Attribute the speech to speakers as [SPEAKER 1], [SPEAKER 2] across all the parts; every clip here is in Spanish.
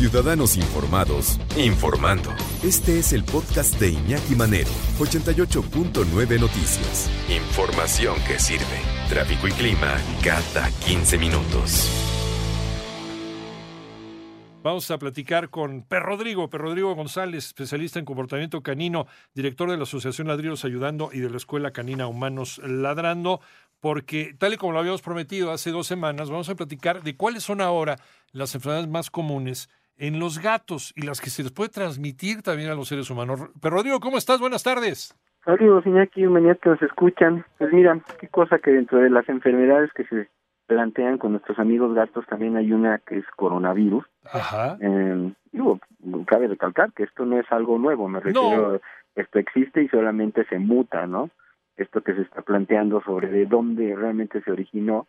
[SPEAKER 1] Ciudadanos Informados, informando. Este es el podcast de Iñaki Manero, 88.9 Noticias. Información que sirve. Tráfico y clima cada 15 minutos.
[SPEAKER 2] Vamos a platicar con Per Rodrigo, Per Rodrigo González, especialista en comportamiento canino, director de la Asociación Ladridos Ayudando y de la Escuela Canina Humanos Ladrando, porque tal y como lo habíamos prometido hace dos semanas, vamos a platicar de cuáles son ahora las enfermedades más comunes en los gatos y las que se les puede transmitir también a los seres humanos. Pero Rodrigo, ¿cómo estás? Buenas tardes.
[SPEAKER 3] Saludos, Iñaki, mañana que nos escuchan. Pues mira, qué cosa que dentro de las enfermedades que se plantean con nuestros amigos gatos también hay una que es coronavirus.
[SPEAKER 2] Ajá.
[SPEAKER 3] Eh, digo, cabe recalcar que esto no es algo nuevo, me refiero, esto existe y solamente se muta, ¿no? Esto que se está planteando sobre de dónde realmente se originó,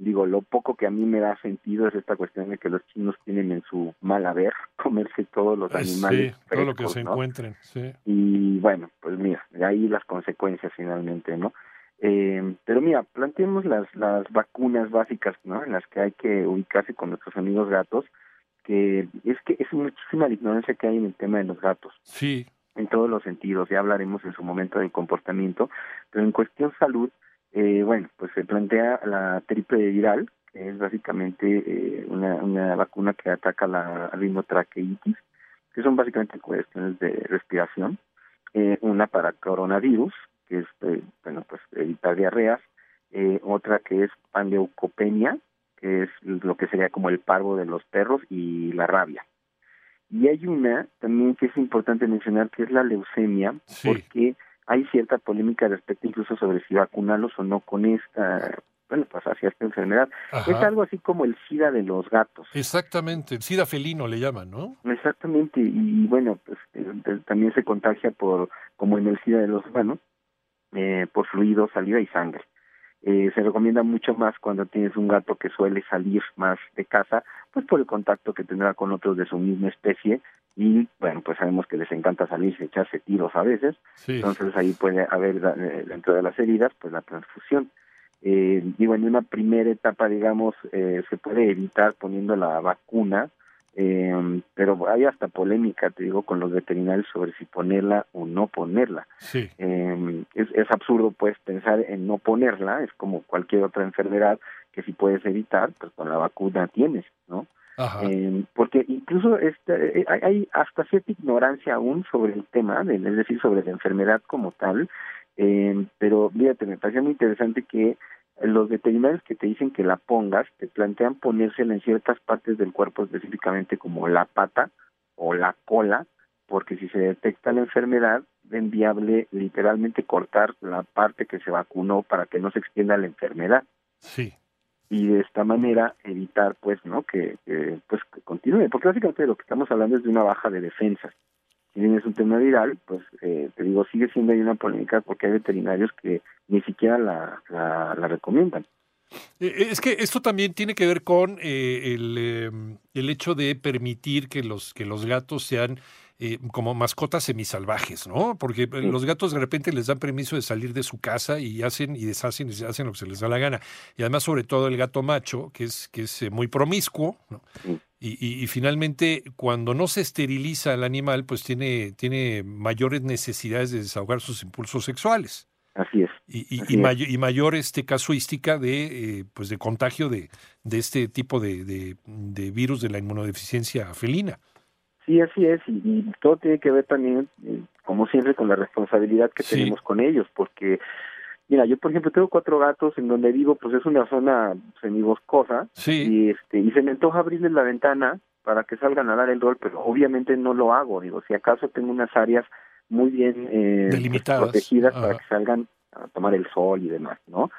[SPEAKER 3] digo, lo poco que a mí me da sentido es esta cuestión de que los chinos tienen en su mal haber comerse todos los animales.
[SPEAKER 2] Sí, todo lo que se encuentren, sí.
[SPEAKER 3] Y bueno, pues mira, de ahí las consecuencias finalmente, ¿no? Eh, pero mira, planteemos las, las vacunas básicas, ¿no? En las que hay que ubicarse con nuestros amigos gatos, que es que es muchísima la ignorancia que hay en el tema de los gatos.
[SPEAKER 2] Sí.
[SPEAKER 3] En todos los sentidos, ya hablaremos en su momento del comportamiento, pero en cuestión salud, eh, bueno, pues se plantea la triple viral, que es básicamente eh, una, una vacuna que ataca la rinotraqueitis, que son básicamente cuestiones de respiración, eh, una para coronavirus, que es, eh, bueno, pues evitar diarreas, eh, otra que es panleucopenia, que es lo que sería como el parvo de los perros y la rabia. Y hay una también que es importante mencionar, que es la leucemia,
[SPEAKER 2] Sí.
[SPEAKER 3] porque hay cierta polémica respecto incluso sobre si vacunarlos o no con esta, bueno, pues hacia esta enfermedad.
[SPEAKER 2] Ajá.
[SPEAKER 3] Es algo así como el SIDA de los gatos.
[SPEAKER 2] Exactamente, el SIDA felino le llaman, ¿no?
[SPEAKER 3] Exactamente, y bueno, pues eh, también se contagia por, como en el SIDA de los humanos, eh, por fluido, saliva y sangre. Eh, se recomienda mucho más cuando tienes un gato que suele salir más de casa, pues por el contacto que tendrá con otros de su misma especie sabemos que les encanta salirse, echarse tiros a veces,
[SPEAKER 2] Sí.
[SPEAKER 3] entonces ahí puede haber eh, dentro de las heridas pues la transfusión. Eh, digo, en una primera etapa, digamos, eh, se puede evitar poniendo la vacuna, eh, pero hay hasta polémica, te digo, con los veterinarios sobre si ponerla o no ponerla.
[SPEAKER 2] Sí.
[SPEAKER 3] Eh, es, es absurdo, pues, pensar en no ponerla, es como cualquier otra enfermedad que si puedes evitar, pues con la vacuna tienes, ¿no? Eh, porque incluso este, eh, hay, hay hasta cierta ignorancia aún sobre el tema, de- es decir, sobre la enfermedad como tal, eh, pero fíjate, me parece muy interesante que los veterinarios que te dicen que la pongas, te plantean ponérsela en ciertas partes del cuerpo, específicamente como la pata o la cola, porque si se detecta la enfermedad, es viable literalmente cortar la parte que se vacunó para que no se extienda la enfermedad.
[SPEAKER 2] Sí.
[SPEAKER 3] Y de esta manera evitar pues no que, pues que continúe porque básicamente lo que estamos hablando es de una baja de defensas si bien es un tema viral pues eh, te digo sigue siendo ahí una polémica porque hay veterinarios que ni siquiera la, la, recomiendan.
[SPEAKER 2] Eh, Es que esto también tiene que ver con eh, el, eh, el hecho de permitir que los, que los gatos sean eh, como mascotas semisalvajes, ¿no? Porque eh, los gatos de repente les dan permiso de salir de su casa y hacen y deshacen y hacen lo que se les da la gana. Y además, sobre todo, el gato macho, que es, que es eh, muy promiscuo, ¿no?
[SPEAKER 3] Sí.
[SPEAKER 2] Y, y- y finalmente, cuando no se esteriliza el animal, pues tiene, tiene mayores necesidades de desahogar sus impulsos sexuales
[SPEAKER 3] así es
[SPEAKER 2] y,
[SPEAKER 3] Así
[SPEAKER 2] y
[SPEAKER 3] es.
[SPEAKER 2] mayo- y mayor este casuística de eh, pues de contagio de, de este tipo de, de, de virus de la inmunodeficiencia felina.
[SPEAKER 3] Sí así es y, y todo tiene que ver también eh, como siempre con la responsabilidad que
[SPEAKER 2] Sí.
[SPEAKER 3] tenemos con ellos porque mira yo por ejemplo tengo cuatro gatos en donde vivo pues es una zona semiboscosa
[SPEAKER 2] Sí,
[SPEAKER 3] y este y se me antoja abrirles la ventana para que salgan a dar el rol pero obviamente no lo hago digo si acaso tengo unas áreas muy bien eh,
[SPEAKER 2] Delimitadas.
[SPEAKER 3] protegidas
[SPEAKER 2] Ajá.
[SPEAKER 3] para que salgan a tomar el sol y demás no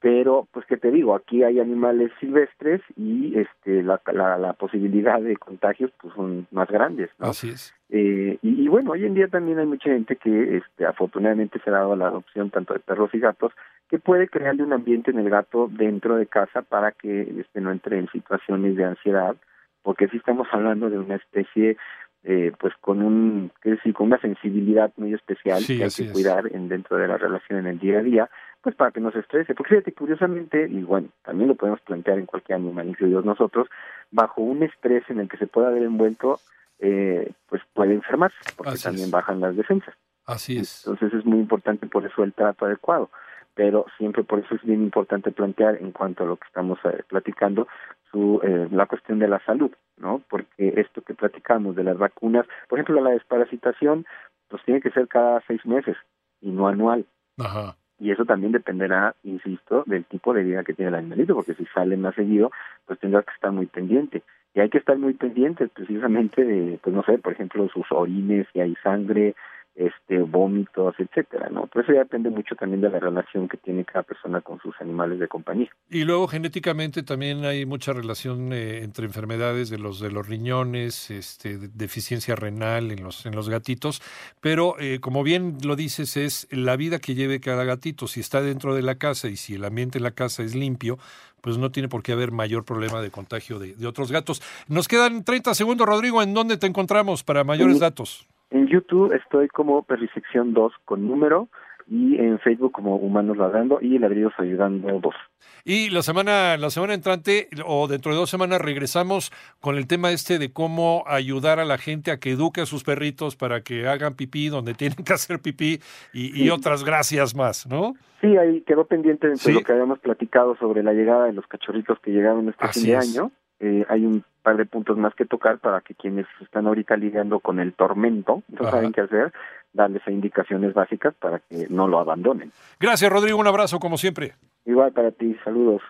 [SPEAKER 3] pero pues que te digo aquí hay animales silvestres y este la, la, la posibilidad de contagios pues son más grandes no
[SPEAKER 2] así es.
[SPEAKER 3] eh, y, y bueno, hoy en día también hay mucha gente que este, afortunadamente se ha dado la adopción tanto de perros y gatos que puede crearle un ambiente en el gato dentro de casa para que este, no entre en situaciones de ansiedad, porque sí estamos hablando de una especie eh, pues con un decir, con una sensibilidad muy especial
[SPEAKER 2] Sí,
[SPEAKER 3] que hay que
[SPEAKER 2] es.
[SPEAKER 3] cuidar en dentro de la relación en el día a día pues para que no se estrese porque fíjate curiosamente y bueno también lo podemos plantear en cualquier animal incluidos nosotros bajo un estrés en el que se pueda haber envuelto, eh, pues puede enfermarse, porque también bajan las defensas.
[SPEAKER 2] Así es.
[SPEAKER 3] Entonces es muy importante por eso el trato adecuado, pero siempre por eso es bien importante plantear en cuanto a lo que estamos eh, platicando su eh, la cuestión de la salud, ¿no? Porque esto que platicamos de las vacunas, por ejemplo, la desparasitación, pues tiene que ser cada seis meses y no anual.
[SPEAKER 2] Ajá.
[SPEAKER 3] Y eso también dependerá, insisto, del tipo de vida que tiene el animalito, porque si sale más seguido, pues tendrá que estar muy pendiente. Y hay que estar muy pendientes precisamente de, pues no sé, por ejemplo, sus orines, si hay sangre, este vómitos, etcétera, ¿no? Pero eso ya depende mucho también de la relación que tiene cada persona con sus animales de compañía.
[SPEAKER 2] Y luego genéticamente también hay mucha relación eh, entre enfermedades de los de los riñones, este deficiencia renal en los en los gatitos, pero eh, como bien lo dices es la vida que lleve cada gatito, si está dentro de la casa y si el ambiente en la casa es limpio, pues no tiene por qué haber mayor problema de contagio de, de otros gatos. Nos quedan 30 segundos, Rodrigo, ¿en dónde te encontramos para mayores datos?
[SPEAKER 3] En YouTube estoy como Perrisección 2 con número y en Facebook como Humanos Ladrando y Ladrillos Ayudando 2.
[SPEAKER 2] Y la semana, la semana entrante o dentro de dos semanas regresamos con el tema este de cómo ayudar a la gente a que eduque a sus perritos para que hagan pipí donde tienen que hacer pipí y, otras gracias más, ¿no?
[SPEAKER 3] Sí, ahí quedó pendiente de lo que habíamos platicado sobre la llegada de los cachorritos que llegaron este fin de año. Eh, hay un par de puntos más que tocar para que quienes están ahorita lidiando con el tormento no saben qué hacer, darles indicaciones básicas para que no lo abandonen.
[SPEAKER 2] Gracias, Rodrigo. Un abrazo, como siempre.
[SPEAKER 3] Igual para ti. Saludos.